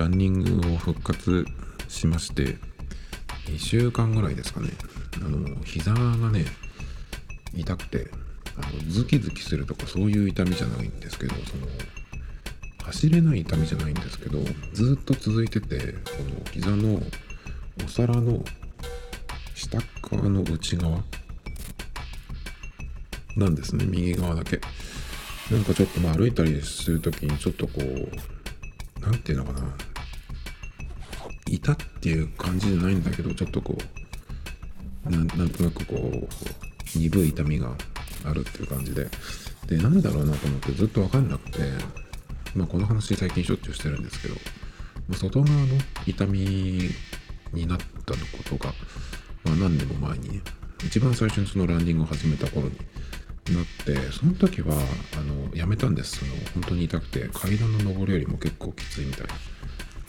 ランニングを復活しまして、2週間ぐらいですかね。あの、膝がね、痛くて、あのズキズキするとかそういう痛みじゃないんですけど、その、走れない痛みじゃないんですけど、ずっと続いてて、この膝のお皿の下側の内側なんですね、右側だけ。なんかちょっとまあ歩いたりするときにちょっとこう、なんていうのかな。痛っていう感じじゃないんだけど、ちょっとこう、なんとなくこう、鈍い痛みがあるっていう感じで。で、なんだろうなと思ってずっとわかんなくて、まあこの話最近しょっちゅうしてるんですけど、まあ外側の痛みになったのことが、まあ何年も前にね、一番最初にそのランニングを始めた頃になってその時はあのやめたんですその本当に痛くて階段の上りよりも結構きついみたいな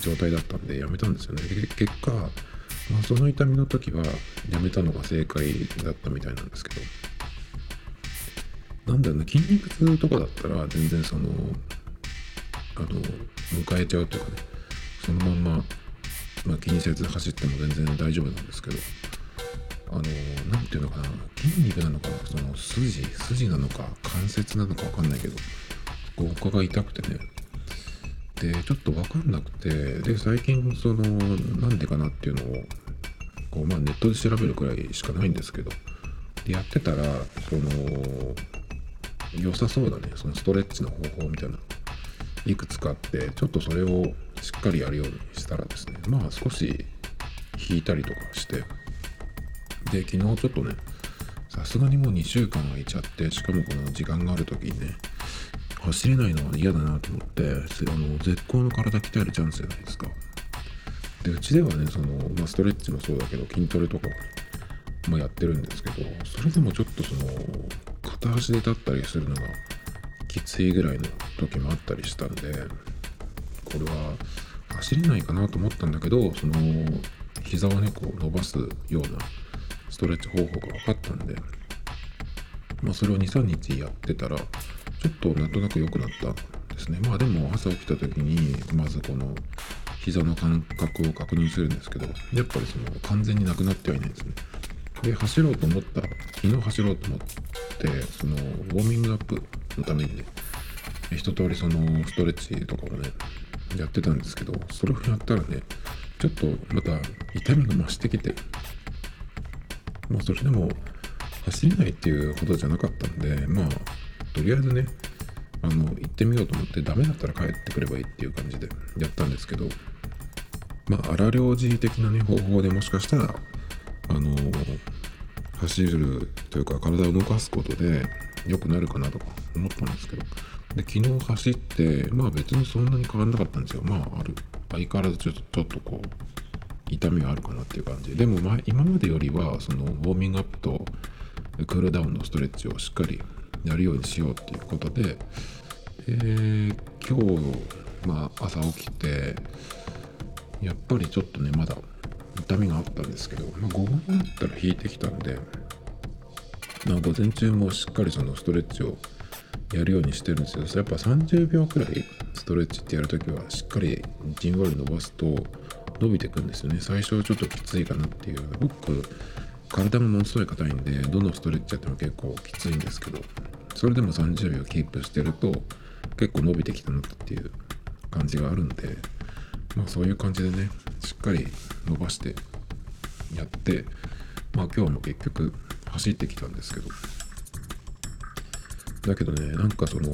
状態だったんでやめたんですよねで結果、まあ、その痛みの時はやめたのが正解だったみたいなんですけどなんだろうな筋肉痛とかだったら全然そのあの迎えちゃうというかねそのまんま、まあ、気にせず走っても全然大丈夫なんですけどあの、なんていうのかな、筋肉なのか、その筋、筋なのか、関節なのかわかんないけど、ここが痛くてね。で、ちょっとわかんなくて、で、最近、その、なんでかなっていうのを、こう、まあ、ネットで調べるくらいしかないんですけど、で、やってたら、その、良さそうだね、そのストレッチの方法みたいないくつかあって、ちょっとそれをしっかりやるようにしたらですね、まあ少し引いたりとかして、で昨日ちょっとねさすがにもう2週間空いちゃってしかもこの時間がある時にね走れないのは嫌だなと思ってあの絶好の体鍛えるチャンスじゃないですか。でうちではねその、まあ、ストレッチもそうだけど筋トレとかも、やってるんですけどそれでもちょっとその片足で立ったりするのがきついぐらいの時もあったりしたんでこれは走れないかなと思ったんだけどその膝をねこう伸ばすようなストレッチ方法が分かったんで、まあ、それを2、3日やってたら、ちょっとなんとなく良くなったんですね。まあでも朝起きた時に、まずこの膝の感覚を確認するんですけど、やっぱりその完全になくなってはいないんですね。で、走ろうと思った、昨日走ろうと思って、そのウォーミングアップのためにね、一通りそのストレッチとかをね、やってたんですけど、それをやったらね、ちょっとまた痛みが増してきて、まあそれでも走れないっていうほどじゃなかったんで、まあとりあえずね、あの、行ってみようと思ってダメだったら帰ってくればいいっていう感じでやったんですけど、まあ荒療治的なね、方法でもしかしたら、あの、走るというか体を動かすことで良くなるかなとか思ったんですけど、で、昨日走って、まあ別にそんなに変わんなかったんですよ。まあある。相変わらずちょっと、ちょっとこう、痛みがあるかなっていう感じでも、まあ、今までよりはそのウォーミングアップとクールダウンのストレッチをしっかりやるようにしようっていうことで、えー今日、まあ、朝起きてやっぱりちょっとねまだ痛みがあったんですけど、まあ、午後になったら引いてきたんで、まあ、午前中もしっかりそのストレッチをやるようにしてるんですけどやっぱ30秒くらいストレッチってやるときはしっかりじんわり伸ばすと伸びてくんですよね。最初はちょっときついかなっていう。僕体がものすごい硬いんでどのストレッチやっても結構きついんですけどそれでも30秒キープしてると結構伸びてきたなっていう感じがあるんでまあそういう感じでねしっかり伸ばしてやってまあ今日も結局走ってきたんですけど。だけどねなんかその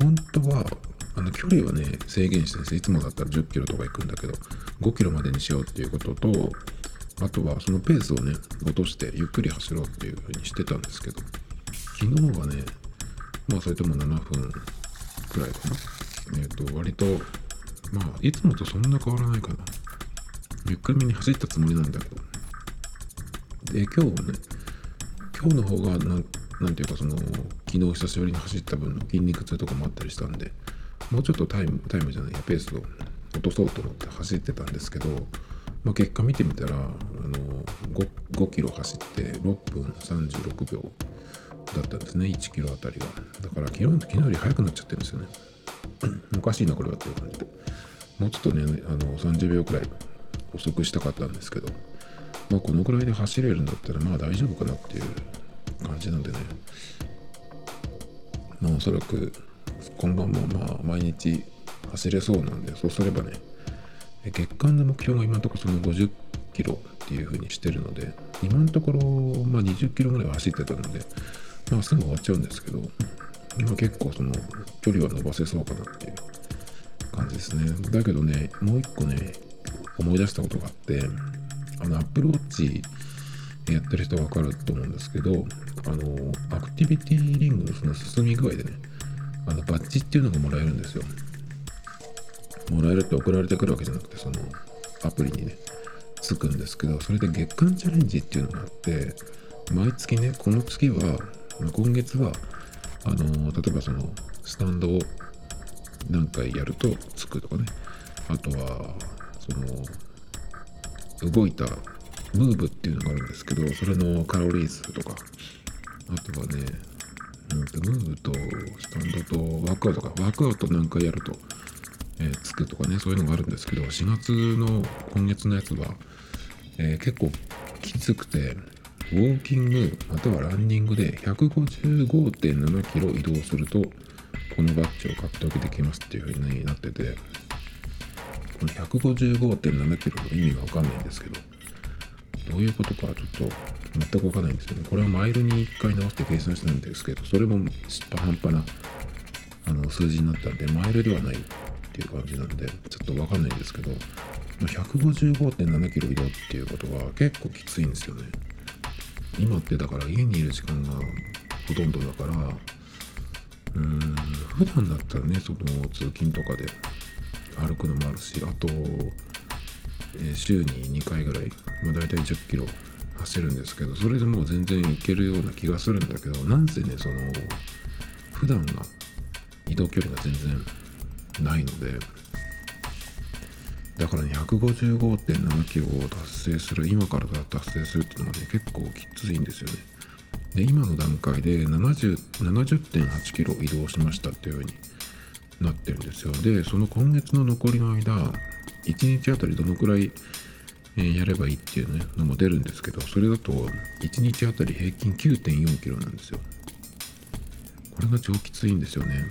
本当はあの距離はね制限してるんですいつもだったら10キロとか行くんだけど5キロまでにしようっていうこととあとはそのペースをね落としてゆっくり走ろうっていう風にしてたんですけど昨日はねまあそれとも7分くらいかな。えっ、と割とまあいつもとそんな変わらないかな。ゆっくりめに走ったつもりなんだけど。で今日はね今日の方がなんなんていうかその昨日久しぶりに走った分の筋肉痛とかもあったりしたんでもうちょっとタイムタイムじゃないやペースを落とそうと思って走ってたんですけど、まあ、結果見てみたらあの 5, 5キロ走って6分36秒だったんですね。1キロあたりが。だから昨日昨日より速くなっちゃってるんですよね。おかしいなこれはっていう感じで。もうちょっとねあの30秒くらい遅くしたかったんですけどまあこのくらいで走れるんだったらまあ大丈夫かなっていう感じなんでね。まあおそらく今晩もまあ毎日走れそうなんでそうすればね月間の目標が今のところその50キロっていう風にしてるので今のところまあ20キロぐらいは走ってたのでまあすぐ終わっちゃうんですけど、まあ、結構その距離は伸ばせそうかなっていう感じですね。だけどねもう一個ね思い出したことがあってあの Apple Watch やってる人わかると思うんですけどあのアクティビティリングのその進み具合でねあのバッジっていうのがもらえるんですよ。もらえるって送られてくるわけじゃなくてそのアプリにねつくんですけどそれで月間チャレンジっていうのがあって毎月ねこの月は今月はあの例えばそのスタンドを何回やるとつくとかね。あとはその動いたムーブっていうのがあるんですけどそれのカロリー数とか。あとはねムーブとスタンドとワークアウトか。ワークアウト何回やるとえ、つくとかねそういうのがあるんですけど4月の今月のやつは、え、結構きつくてウォーキングまたはランニングで155.7キロ移動するとこのバッジを獲得できますっていう風になっててこの155.7キロの意味がわかんないんですけどどういうことかちょっと全くわかんないんですよね。これはマイルに1回直して計算してるんですけどそれも失敗半端なあの数字になったんでマイルではないっていう感じなんでちょっとわかんないんですけど155.7キロ移動っていうことは結構きついんですよね。今ってだから家にいる時間がほとんどだからうーん普段だったらねその通勤とかで歩くのもあるしあと、え、週に2回ぐらい、まあ、大体10キロ走るんですけどそれでもう全然いけるような気がするんだけどなんせねその普段が移動距離が全然ないのでだからね155.7キロを達成する今から達成するっていうのはね結構きついんですよね。で今の段階で70.8キロ移動しましたっていう風になってるんですよ。でその今月の残りの間1日あたりどのくらい、やればいいっていうねのも出るんですけどそれだと1日あたり平均9.4キロなんですよ。これが超きついんですよね。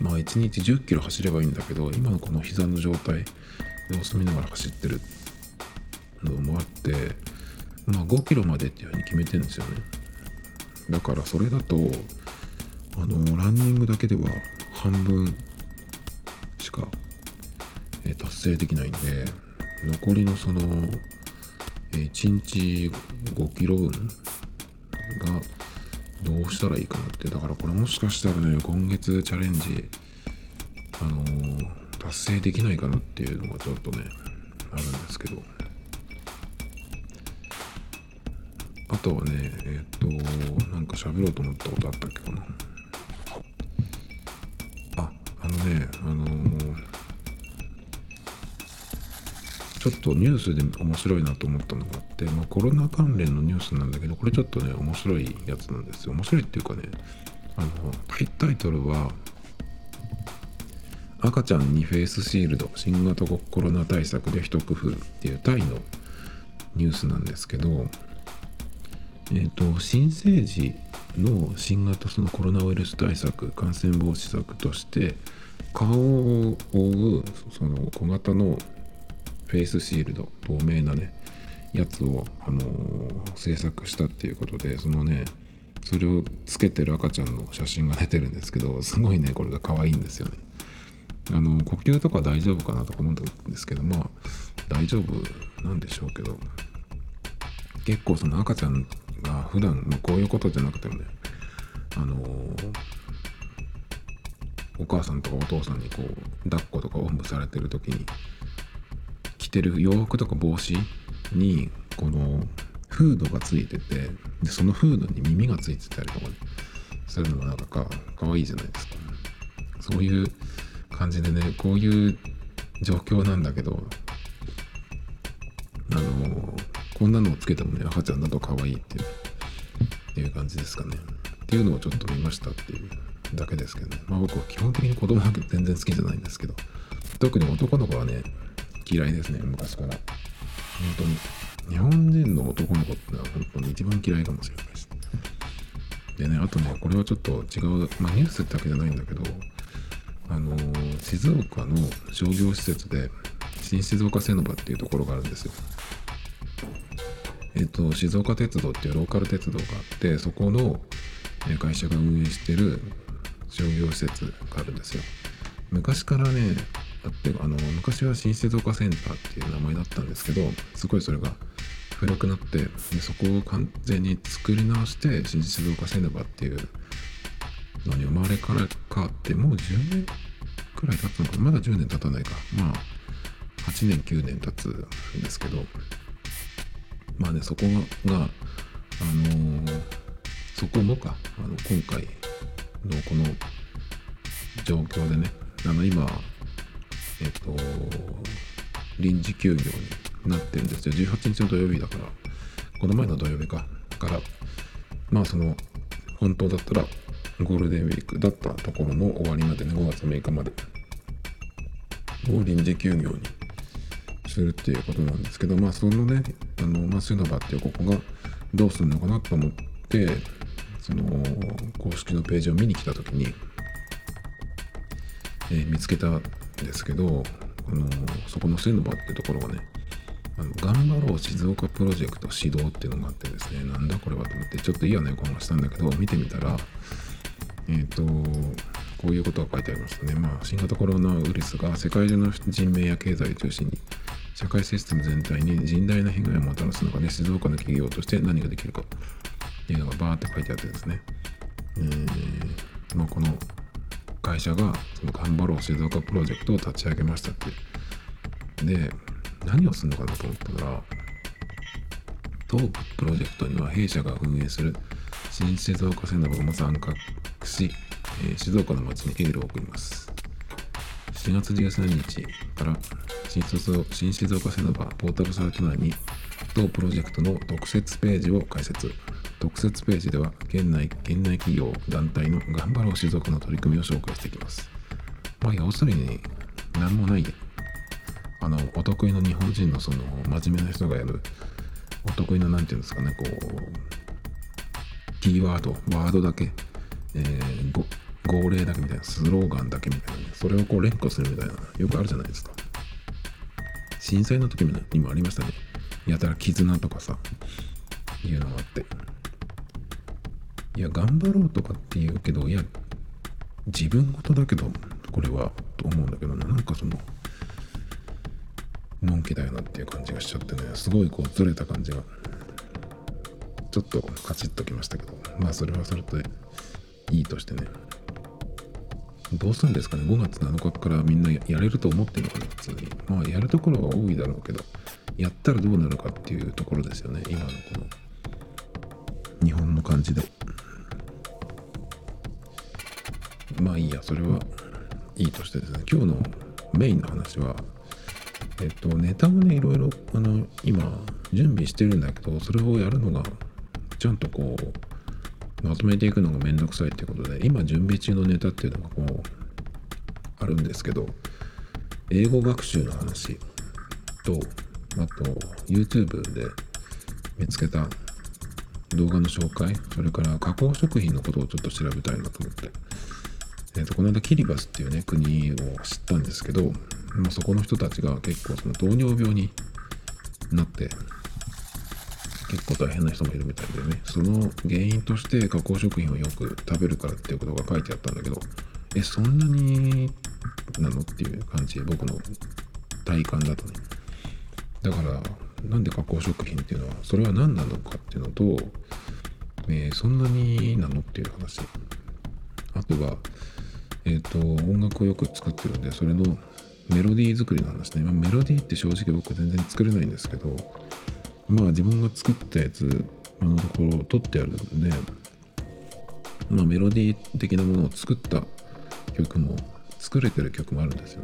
まあ1日10キロ走ればいいんだけど今のこの膝の状態様子見ながら走ってるのもあってまあ5キロまでっていうふうに決めてるんですよね。だからそれだとあのランニングだけでは半分しか、え達成できないんで残りのその、1日5キロ分がどうしたらいいかなってだからこれもしかしたらね今月チャレンジあのー、達成できないかなっていうのがちょっとねあるんですけど。あとはねえっ、となんか喋ろうと思ったことあったっけかな。ああのねあのーちょっとニュースで面白いなと思ったのがあって、まあ、コロナ関連のニュースなんだけどこれちょっとね面白いやつなんですよ。面白いっていうかねあのタイトルは赤ちゃんにフェイスシールド新型コロナ対策で一工夫っていうタイのニュースなんですけどえっ、ー、と新生児の新型そのコロナウイルス対策感染防止策として顔を覆うその小型のフェイスシールド透明なねやつを、あのー、制作したっていうことでそのねそれをつけてる赤ちゃんの写真が出てるんですけどすごいねこれが可愛いんですよね。あの呼吸とか大丈夫かなとか思うんですけどまあ大丈夫なんでしょうけど結構その赤ちゃんが普段、まあ、こういうことじゃなくてもねあのー、お母さんとかお父さんにこう抱っことかおんぶされてる時にてる洋服とか帽子にこのフードがついててでそのフードに耳がついてたりとか、ね、するのがなんかかかわいいじゃないですかそういう感じでねこういう状況なんだけどあのこんなのをつけてもね赤ちゃんだと可愛いっていうっていう感じですかねっていうのをちょっと見ましたっていうだけですけどね。まあ僕は基本的に子供は全然好きじゃないんですけど、特に男の子はね、嫌いですね、昔から。本当に。日本人の男の子ってのは本当に一番嫌いかもしれないです。でね、あとね、これはちょっと違う、まあニュースだけじゃないんだけど、あのー、静岡の商業施設で、新静岡セノバっていうところがあるんですよ。えっと、静岡鉄道っていうローカル鉄道があって、そこの会社が運営してる商業施設があるんですよ。昔からね、あってあの昔は新静岡センターっていう名前だったんですけど、すごいそれが古くなってでそこを完全に作り直して新静岡セネバっていうのに生まれから変わってもう10年くらい経つのかまだ10年経たないか。まあ8年9年経つんですけどまあねそこがあのー、そこもかあの今回のこの状況でねあの今えっと臨時休業になってるんですよ。18日の土曜日だから、この前の土曜日か。から、まあその、本当だったらゴールデンウィークだったところの終わりまでね、5月6日まで、を臨時休業にするっていうことなんですけど、まあそのね、あの、まあ、スノバっていうここがどうするのかなと思って、その公式のページを見に来た時に、えー、見つけたですけど、あのそこのスノバってところがね、あの頑張ろう静岡プロジェクト指導っていうのがあってですね、なんだこれはと思って、ちょっと嫌な予感がしたんだけど、見てみたら、えっ、ー、と、こういうことが書いてありましたね。まあ、新型コロナウイルスが世界中の人命や経済を中心に、社会システム全体に甚大な被害をもたらす中で、静岡の企業として何ができるかっていうのがバーって書いてあってですね、えー、まあ、この会社が、その頑張ろう静岡プロジェクトを立ち上げましたって。で、何をするのかなと思ったら、当プロジェクトには弊社が運営する新静岡線なども参画し、えー、静岡の街にエールを送ります。4月13日から新新静岡線の場ポータルサイト内に当プロジェクトの特設ページを開設。特設ページでは県内県内企業団体の頑張ろう静岡の取り組みを紹介していきます。まあ要するに何もないあのお得意の日本人のその真面目な人がやるお得意の何て言うんですかねこうキーワードワードだけ、えー、号令だけみたいなスローガンだけみたいなそれをこう連呼するみたいなよくあるじゃないですか。震災の時にもありましたね。やたら絆とかさいうのがあって。いや頑張ろうとかって言うけどいや自分事だけどこれはと思うんだけどねなんかそののんきだよなっていう感じがしちゃってね。すごいこうずれた感じが。ちょっとカチッときましたけど。まあそれはそれといいとしてね。どうするんですかね。5月7日からみんなやれると思ってるのかな普通に。まあやるところは多いだろうけどやったらどうなるかっていうところですよね。今のこの日本の感じで。まあいいやそれはいいとしてですね。今日のメインの話はえっと、ネタをね、いろいろ、あの、今、準備してるんだけど、それをやるのが、ちゃんとこう、まとめていくのがめんどくさいってことで、今準備中のネタっていうのがこう、あるんですけど、英語学習の話と、あと、YouTube で見つけた動画の紹介、それから加工食品のことをちょっと調べたいなと思って、えっと、この間キリバスっていうね、国を知ったんですけど、まあ、そこの人たちが結構その糖尿病になって結構大変な人もいるみたいでねその原因として加工食品をよく食べるからっていうことが書いてあったんだけどえそんなになのっていう感じ僕の体感だとね。だからなんで加工食品っていうのはそれは何なのかっていうのと、えー、そんなになのっていう話。あとはえっ、ー、と音楽をよく作ってるんでそれのメロディー作りの話ね、まあ、メロディーって正直僕全然作れないんですけどまあ自分が作ったやつのところを取ってあるのでまあメロディー的なものを作った曲も作れてる曲もあるんですよ。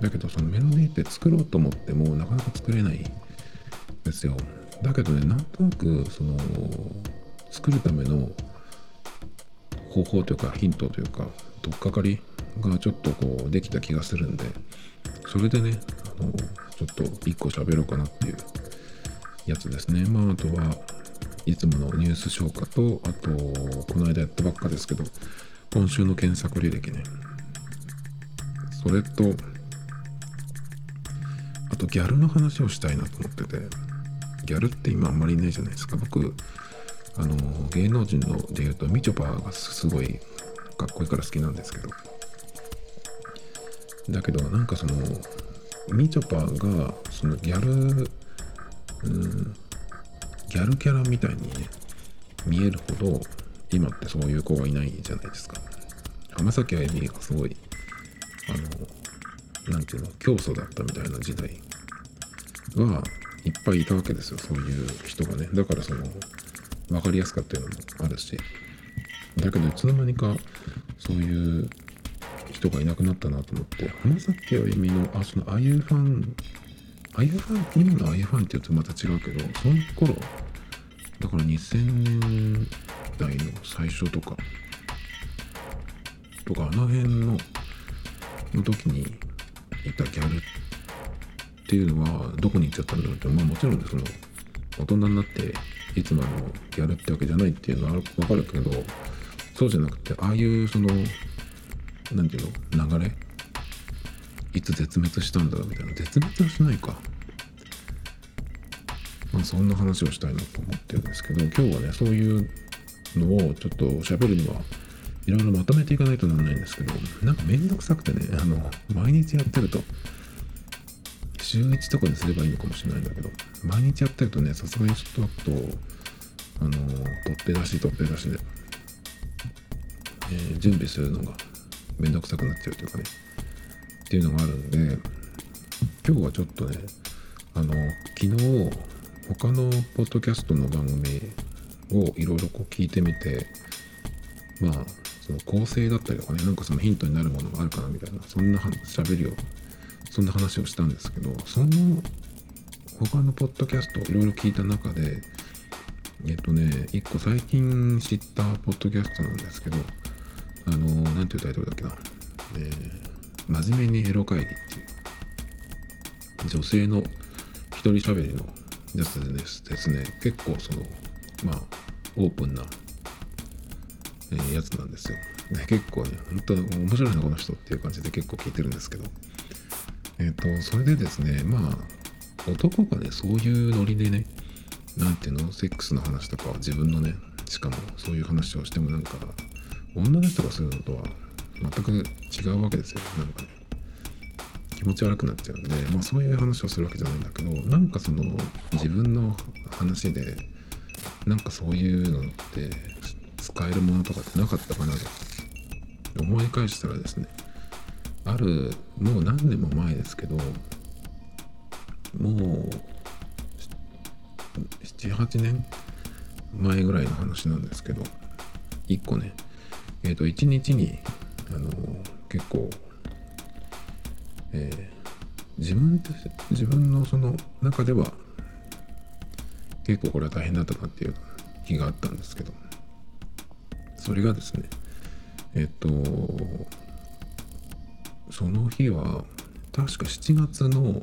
だけどそのメロディーって作ろうと思ってもなかなか作れないんですよ。だけどねなんとなくその作るための方法というかヒントというか取っかかりがちょっとこうできた気がするんでそれでねあのちょっと1個喋ろうかなっていうやつですね。まああとはいつものニュース消化とあとこの間やったばっかですけど今週の検索履歴ね。それとあとギャルの話をしたいなと思っててギャルって今あんまりいないじゃないですか。僕あの芸能人ので言うとみちょぱがすごいかっこいいから好きなんですけど。だけどなんかそのみちょぱがそのギャルうんギャルキャラみたいにね見えるほど今ってそういう子がいないじゃないですか。浜崎あゆみがすごいあのなんていうの教祖だったみたいな時代はいっぱいいたわけですよ。そういう人がね。だからその分かりやすかったいうのもあるし。だけどいつの間にかそういう人がいなくなったなと思って浜崎あゆみのあそのあゆファンあゆファン今のあゆファンって言うとまた違うけどその頃だから2000年代の最初とかとかあの辺のの時にいたギャルっていうのはどこに行っちゃったんだろうってまあもちろんその大人になっていつまでもギャルってわけじゃないっていうのは分かるけどそうじゃなくてああいうその何て言うの？流れ？いつ絶滅したんだろうみたいな。絶滅はしないか。まあそんな話をしたいなと思ってるんですけど今日はねそういうのをちょっと喋るにはいろいろまとめていかないとならないんですけどなんかめんどくさくてねあの毎日やってると週1とかにすればいいのかもしれないんだけど毎日やってるとねさすがにちょっとあの取っ手出しい取っ手出しで、えー、準備するのがめんどくさくなっちゃうというかね。っていうのがあるんで今日はちょっとねあの昨日他のポッドキャストの番組をいろいろこう聞いてみてまあその構成だったりとかねなんかそのヒントになるものがあるかなみたいなそんな喋りをそんな話をしたんですけどその他のポッドキャストいろいろ聞いた中でえっとね一個最近知ったポッドキャストなんですけどあの何ていうタイトルだっけな、えー、真面目にエロ会議っていう女性の一人喋りのやつでですね。結構そのまあオープンな、えー、やつなんですよ。で結構ね本当面白いなこの人っていう感じで結構聞いてるんですけど。えっ、ー、とそれでですねまあ男がねそういうノリでねなんていうのセックスの話とか自分のねしかもそういう話をしてもなんか女の人がするのとは全く違うわけですよなんかね気持ち悪くなっちゃうんで、まあ、そういう話をするわけじゃないんだけどなんかその自分の話でなんかそういうのって使えるものとかってなかったかなと思い返したらですねあるもう何年も前ですけどもう78年前ぐらいの話なんですけど1個ねえっ、ー、と1日にあの結構えー、自分自分のその中では結構これは大変だったなっていう日があったんですけどそれがですねえっ、とその日は確か7月の、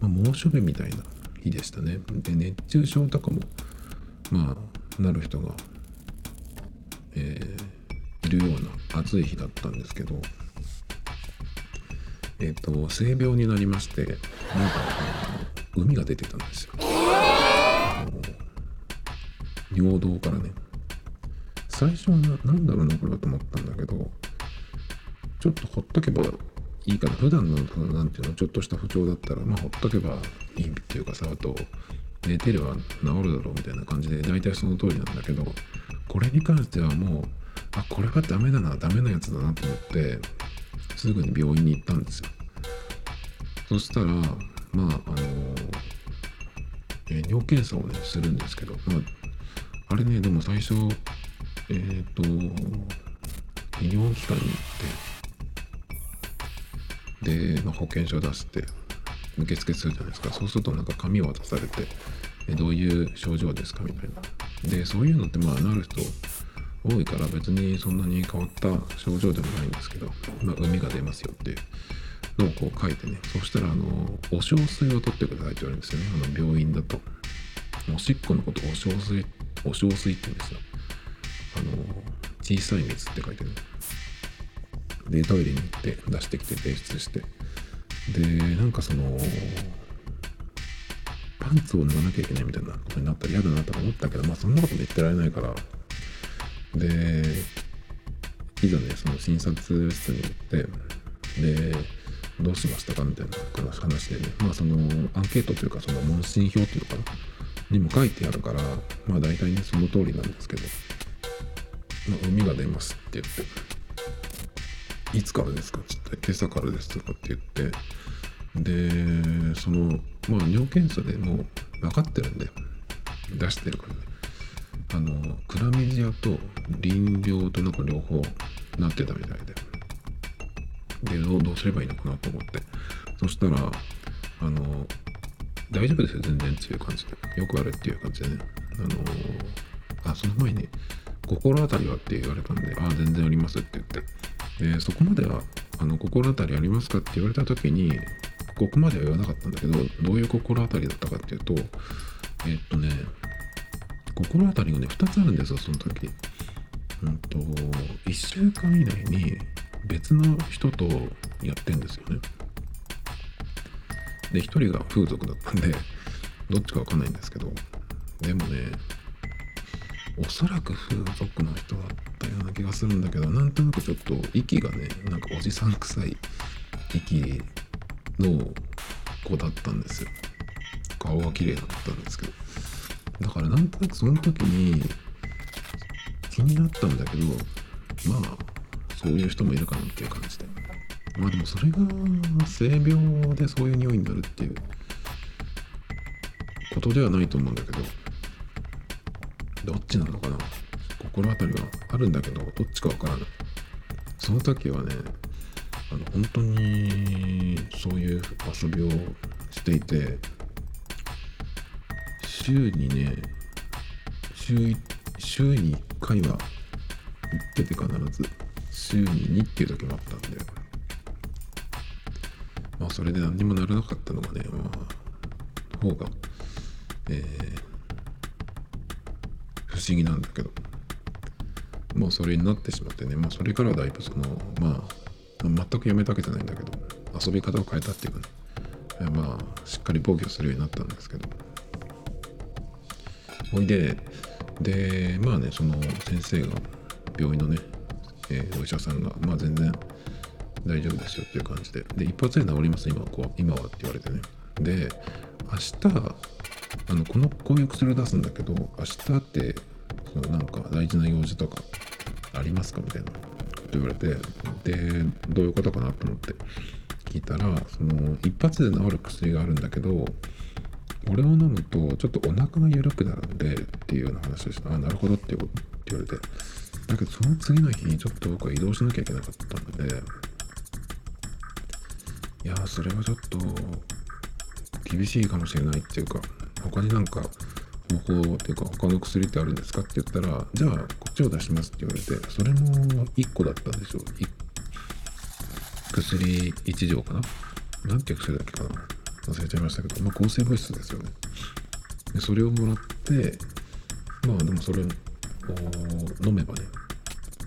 まあ、猛暑日みたいな日でしたね。で熱中症とかもまあなる人が、えー、るような暑い日だったんですけどえっ、と性病になりましてなんか海が出てたんですよ。尿道からね。最初は何だろうなこれはと思ったんだけどちょっとほっとけばいいかな。普段のなんていうのちょっとした不調だったらまあほっとけばいいっていうかさあと寝てれば治るだろうみたいな感じで大体その通りなんだけどこれに関してはもうあこれはダメだなダメなやつだなと思ってすぐに病院に行ったんですよ。そしたらまああの、えー、尿検査をねするんですけど、まあ、あれねでも最初えっ、ー、と医療機関に行ってで、まあ、保険証出して受付するじゃないですか。そうするとなんか紙を渡されてどういう症状ですかみたいな。でそういうのってまあなる人多いから別にそんなに変わった症状でもないんですけど、まあ、海が出ますよっていうのをこう書いてねそしたらあのお小水を取ってくださいって言われるんですよね。あの病院だと。おしっこのことお小水お小水って言うんですよ。あの小さい水って書いてね。でトイレに行って出してきて提出して。でなんかそのパンツを脱がなきゃいけないみたいなことになったら嫌だなとか思ったけどまあそんなことも言ってられないからでいざねその診察室に行ってでどうしましたかみたいな話でね。まあそのアンケートというかその問診票っていうのかな？にも書いてあるからまあ大体ねその通りなんですけど、まあ、海が出ますって言っていつからですか？って言って今朝からですとかって言ってでそのまあ尿検査でもう分かってるんで出してるからね。あのクラミジアと淋病となんか両方なってたみたいで。でどうどうすればいいのかなと思って。そしたらあの大丈夫ですよ。全然っていう感じで。よくあるっていう感じでね。あのあその前に心当たりはって言われたんであ全然ありますって言って。でそこまではあの心当たりありますかって言われた時にここまでは言わなかったんだけどどういう心当たりだったかっていうとえっとね心当たりがね2つあるんですよその時。うんと1週間以内に別の人とやってんですよね。で1人が風俗だったんでどっちかわかんないんですけど。でもねおそらく風俗の人だったような気がするんだけどなんとなくちょっと息がねなんかおじさん臭い息の子だったんですよ。顔は綺麗だったんですけど。だからなんとなくその時に気になったんだけどまあそういう人もいるかなっていう感じで。まあでもそれが性病でそういう匂いになるっていうことではないと思うんだけどどっちなのかな。心当たりはあるんだけどどっちかわからない。その時はねあの本当にそういう遊びをしていて週にね週週に1回は行ってて必ず週に2っていう時もあったんでまあそれで何にもならなかったのがねまあ方がえー、不思議なんだけど。もうそれになってしまってねまあそれからはだいぶそのまあ全くやめたわけじゃないんだけど遊び方を変えたっていうかね。まあしっかり防御するようになったんですけど。ほいで。でまあねその先生が病院のね、えー、お医者さんがまあ全然大丈夫ですよっていう感じで。で一発で治ります今こう今はって言われてね。で明日あのこのこういう薬を出すんだけど明日ってそのなんか大事な用事とかありますか？みたいな。言われてでどういうことかなと思って聞いたらその一発で治る薬があるんだけど俺を飲むとちょっとお腹が緩くなるんでっていうような話をしてあなるほどって言われて。だけどその次の日にちょっと僕は移動しなきゃいけなかったので。いやそれはちょっと厳しいかもしれないっていうか他になんか方法っていうか他の薬ってあるんですかって言ったらじゃあこっちを出しますって言われてそれも1個だったんですよ。薬1錠かな。なんていう薬だっけかな。忘れちゃいましたけど、まあ、抗生物質ですよね。でそれをもらってまあでもそれを飲めばね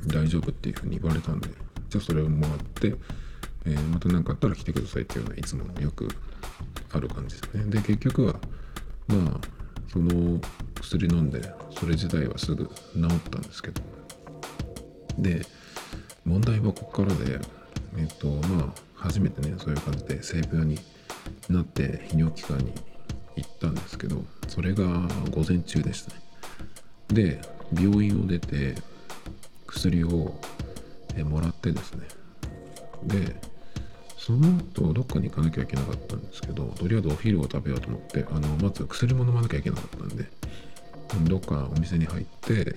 大丈夫っていうふうに言われたんでじゃあそれをもらって、えー、また何かあったら来てくださいっていうのはいつものよくある感じですね。で結局はまあその薬飲んでそれ自体はすぐ治ったんですけど。で問題はここからでえっとまあ初めてねそういう感じで性病になって泌尿器科に行ったんですけどそれが午前中でしたね。で病院を出て薬をえもらってですね。でその後どっかに行かなきゃいけなかったんですけどとりあえずお昼を食べようと思ってあのまず薬も飲まなきゃいけなかったんでどっかお店に入ってで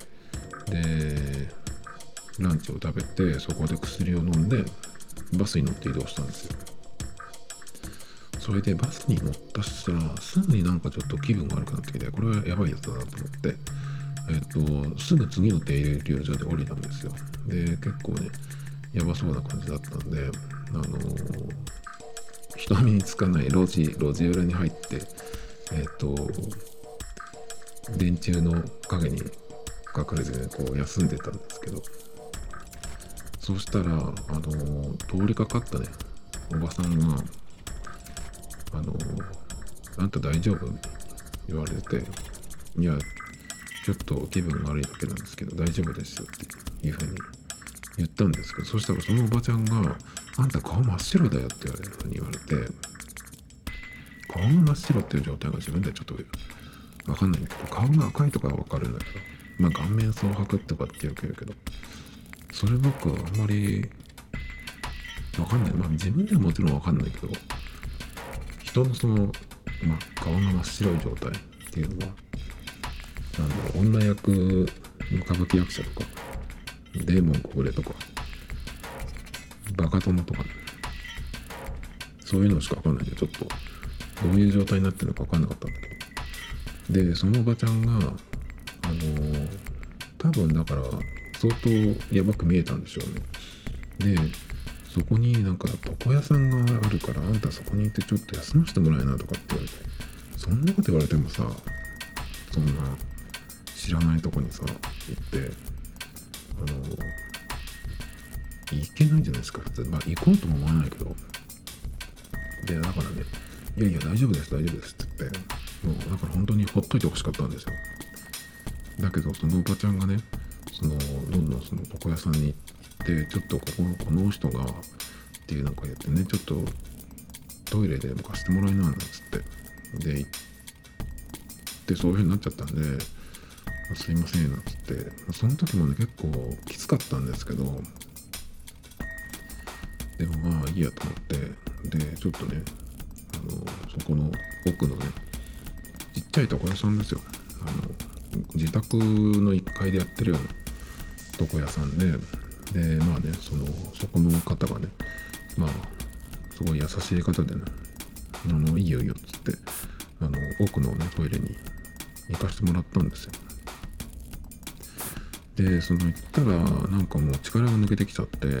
ランチを食べてそこで薬を飲んでバスに乗って移動したんですよ。それでバスに乗ったしたらすぐになんかちょっと気分が悪くなってきてこれはやばいやつだなと思ってえっと、すぐ次の停留所で降りたんですよ。で、結構ね、やばそうな感じだったんで、あのー、人目につかない路地、路地裏に入って、えっと、電柱の陰に隠れてね、こう休んでたんですけど、そしたら、あのー、通りかかったね、おばさんが、あの、あんた大丈夫？言われて、いや、ちょっと気分悪いだけなんですけど、大丈夫ですよっていうふうに言ったんですけど、そしたらそのおばちゃんが、あんた顔真っ白だよって言われるふうに言われて、顔が真っ白っていう状態が自分ではちょっとわかんないんだけど、顔が赤いとかはわかるんだけど、まあ顔面蒼白とかってよく言うけど、それ僕あんまりわかんない。まあ自分ではもちろんわかんないけど、人のその、まあ顔が真っ白い状態っていうのは、なんだろう、女役の歌舞伎役者とか、デーモン小暮とか、バカ殿とかね、そういうのしかわかんないんで、ちょっと、どういう状態になってるのかわかんなかったんだけど。で、そのおばちゃんが、あのー、多分だから、相当やばく見えたんでしょうね。で、そこになんか床屋さんがあるからあんたそこに行ってちょっと休ませてもらえなとかって言われてそんなこと言われてもさそんな知らないとこにさ行ってあの行けないじゃないですか普通。まあ行こうとも思わないけど。でだからねいやいや大丈夫です大丈夫ですって言ってもうだから本当にほっといてほしかったんですよ。だけどそのおばちゃんがねそのどんどんその床屋さんに行ってちょっとここのこの人がっていうなんか言ってねちょっとトイレでも貸してもらいないなんつって。で行ってそういう風になっちゃったんですいませんなんつって。その時もね結構きつかったんですけどでもまあいいやと思って。でちょっとねあのそこの奥のねちっちゃい床屋さんですよ。あの自宅の1階でやってるような床屋さんででまあねそのそこの方がねまあすごい優しい方でねあのいいよいいよっつってあの奥のねトイレに行かしてもらったんですよ。でその行ったらなんかもう力が抜けてきちゃってあの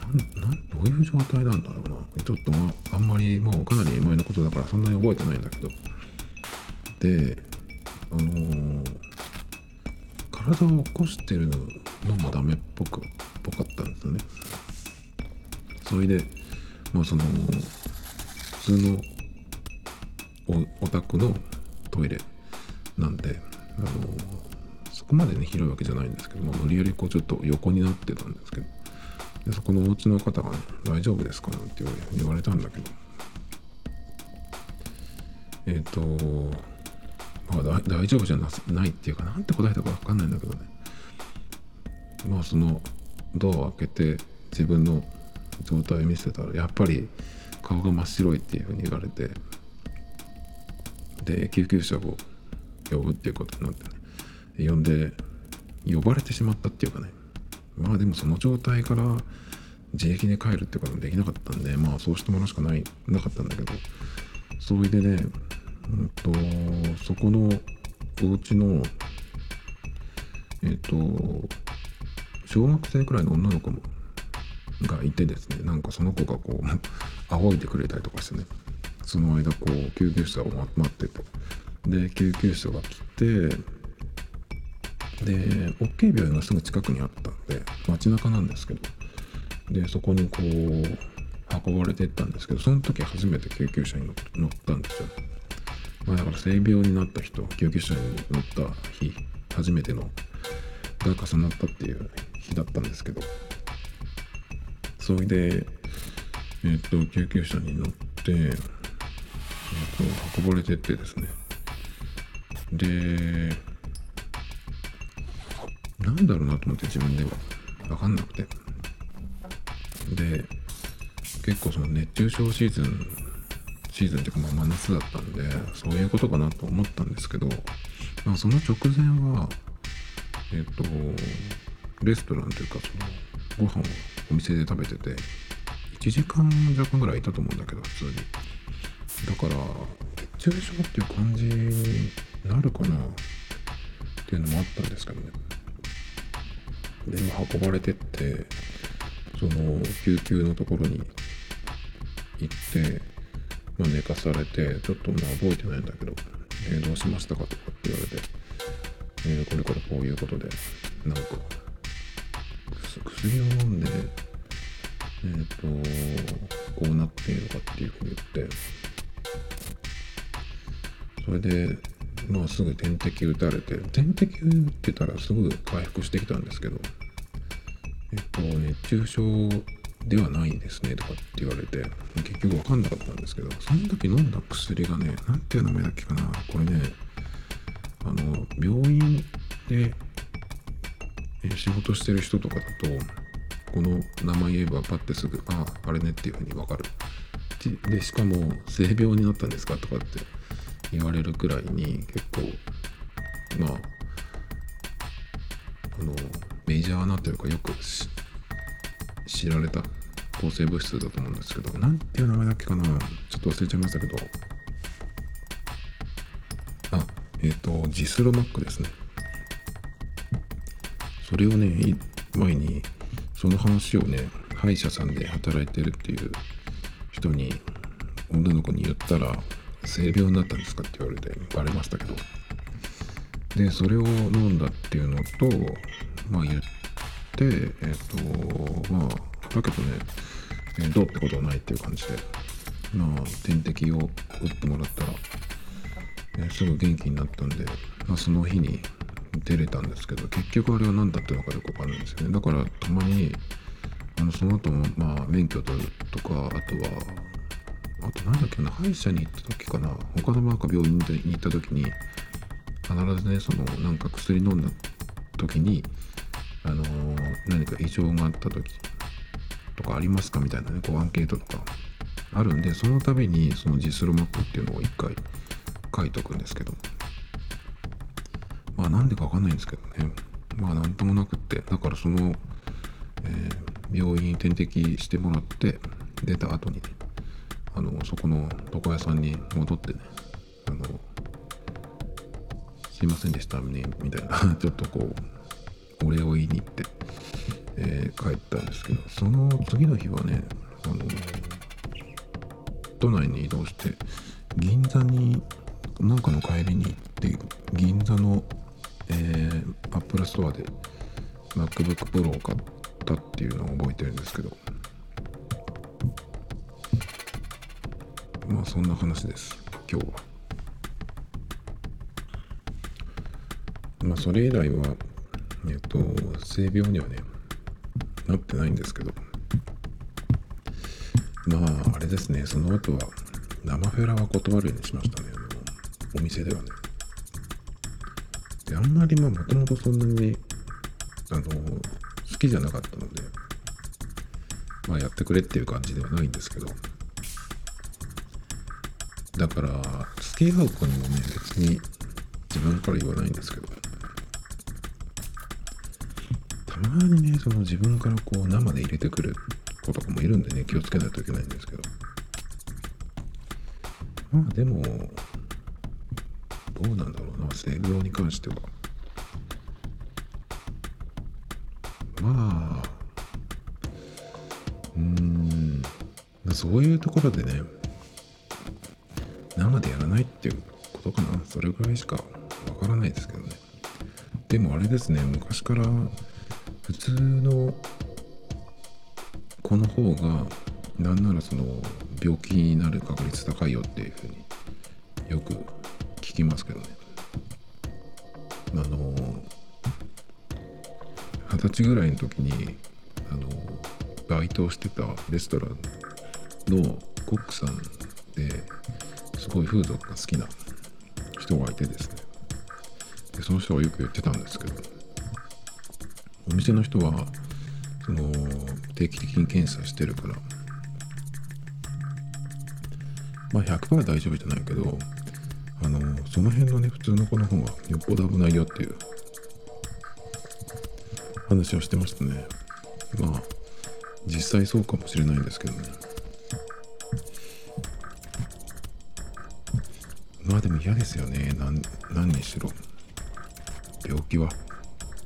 なんなんどういう状態なんだろうな。ちょっと、まあ、あんまりもうかなり前のことだからそんなに覚えてないんだけど。であの、体を起こしてるのもダメっぽくぽかったんですよねそれでまあその普通のおお宅のトイレなんであのそこまでね広いわけじゃないんですけども無理やりこうちょっと横になってたんですけどでそこのお家の方がね「大丈夫ですか?」なんて言われたんだけどえっ、ー、とまあ大丈夫じゃないっていうかなんて答えたか分かんないんだけどね。まあそのドアを開けて自分の状態を見せたらやっぱり顔が真っ白いっていうふうに言われてで救急車を呼ぶっていうことになってね。呼んで呼ばれてしまったっていうかね。まあでもその状態から自力で帰るってこともできなかったんでまあそうしてもらうしかないなかったんだけど。それでねうんとそこのお家のえっ、と小学生くらいの女の子もがいてですねなんかその子がこう 仰いでくれたりとかしてねその間こう救急車を待っててで救急車が来てで大きい病院がすぐ近くにあったんで街中なんですけどでそこにこう運ばれていったんですけどその時初めて救急車に乗ったんですよ、まあ、だから性病になった人救急車に乗った日初めてのが重なったっていう日だったんですけどそれでえっ、と救急車に乗ってえっ、と運ばれてってですね。でなんだろうなと思って自分では分かんなくて。で結構その熱中症シーズンシーズンっていうかまあ真夏だったんでそういうことかなと思ったんですけど、まあ、その直前はえっ、とレストランというかそのご飯をお店で食べてて1時間弱ぐらいいたと思うんだけど普通に。だから熱中症っていう感じになるかなっていうのもあったんですけどね。で運ばれてってその救急のところに行ってまあ、寝かされて、ちょっとまあ覚えてないんだけど、えー、どうしましたかとかって言われて、えー、これからこういうことで、なんか、薬を飲んで、えっ、と、こうなっているのかっていうふうに言って、それで、まあすぐ点滴打たれて、点滴打ってたらすぐ回復してきたんですけど、えっ、と、熱中症ではないんですねとかって言われて結局分かんなかったんですけどその時飲んだ薬がね何ていう名前だっけかなこれねあの病院で仕事してる人とかだとこの名前言えばパッてすぐあああれねっていうふうに分かる。でしかも性病になったんですかとかって言われるくらいに結構まああのメジャーなというかよく知知られた抗生物質だと思うんですけど、なんていう名前だっけかなちょっと忘れちゃいましたけど、あ、えっ、ー、と、ジスロマックですね。それをね、前に、その話をね、歯医者さんで働いてるっていう人に、女の子に言ったら、性病になったんですかって言われて、バレましたけど。で、それを飲んだっていうのと、まあ言って、えっ、と、まあ、だけどね、えー、どうってことはないっていう感じで、まあ、点滴を打ってもらったら、えー、すぐ元気になったんで、まあ、その日に出れたんですけど、結局あれは何だったのかよくわかんないんですよね。だから、たまに、あの、その後も、まあ、免許取るとか、あとは、あとなんだっけな、歯医者に行った時かな、他のなんか病院に行った時に、必ずね、その、なんか薬飲んだ時に、あの、何か異常があった時とかありますかみたいなね、こうアンケートとか。あるんで、その度にそのジスロマップっていうのを一回書いとくんですけど、まあなんでかわかんないんですけどね、まあなんともなくって、だからその、えー、病院点滴してもらって出た後にね、あの、そこの床屋さんに戻ってね、あの、すいませんでしたね、みたいな、ちょっとこう、お礼を言いに行って、えー、帰ったんですけど、その次の日はね、あの都内に移動して、銀座に、なんかの帰りに行って、銀座の、えー、アップルストアで MacBook Pro を買ったっていうのを覚えてるんですけど、まあそんな話です、今日は。まあそれ以来は、えっと、性病にはね、なってないんですけど、まあ、あれですね、その後は、生フェラは断るようにしましたね、お店ではね。で、あんまりまあ、もともとそんなに、あの、好きじゃなかったので、まあ、やってくれっていう感じではないんですけど、だから、付き合う子にもね、別に自分から言わないんですけど、たまにね、その自分からこう生で入れてくる子とかもいるんでね、気をつけないといけないんですけど。まあでも、どうなんだろうな、性病に関しては。まあ、うーん、そういうところでね、生でやらないっていうことかな。それぐらいしかわからないですけどね。でもあれですね、昔から普通の子の方がなんならその病気になる確率高いよっていうふうによく聞きますけどね。あの二十歳ぐらいの時にあのバイトをしてたレストランのコックさんですごい風俗が好きな人がいてですね。でその人はよく言ってたんですけどお店の人はその定期的に検査してるから。まあ100%大丈夫じゃないけどあのその辺のね普通の子の方がよっぽど危ないよっていう。話をしてましたね。まあ実際そうかもしれないんですけどね。まあでも嫌ですよね。なん何にしろ。病気は。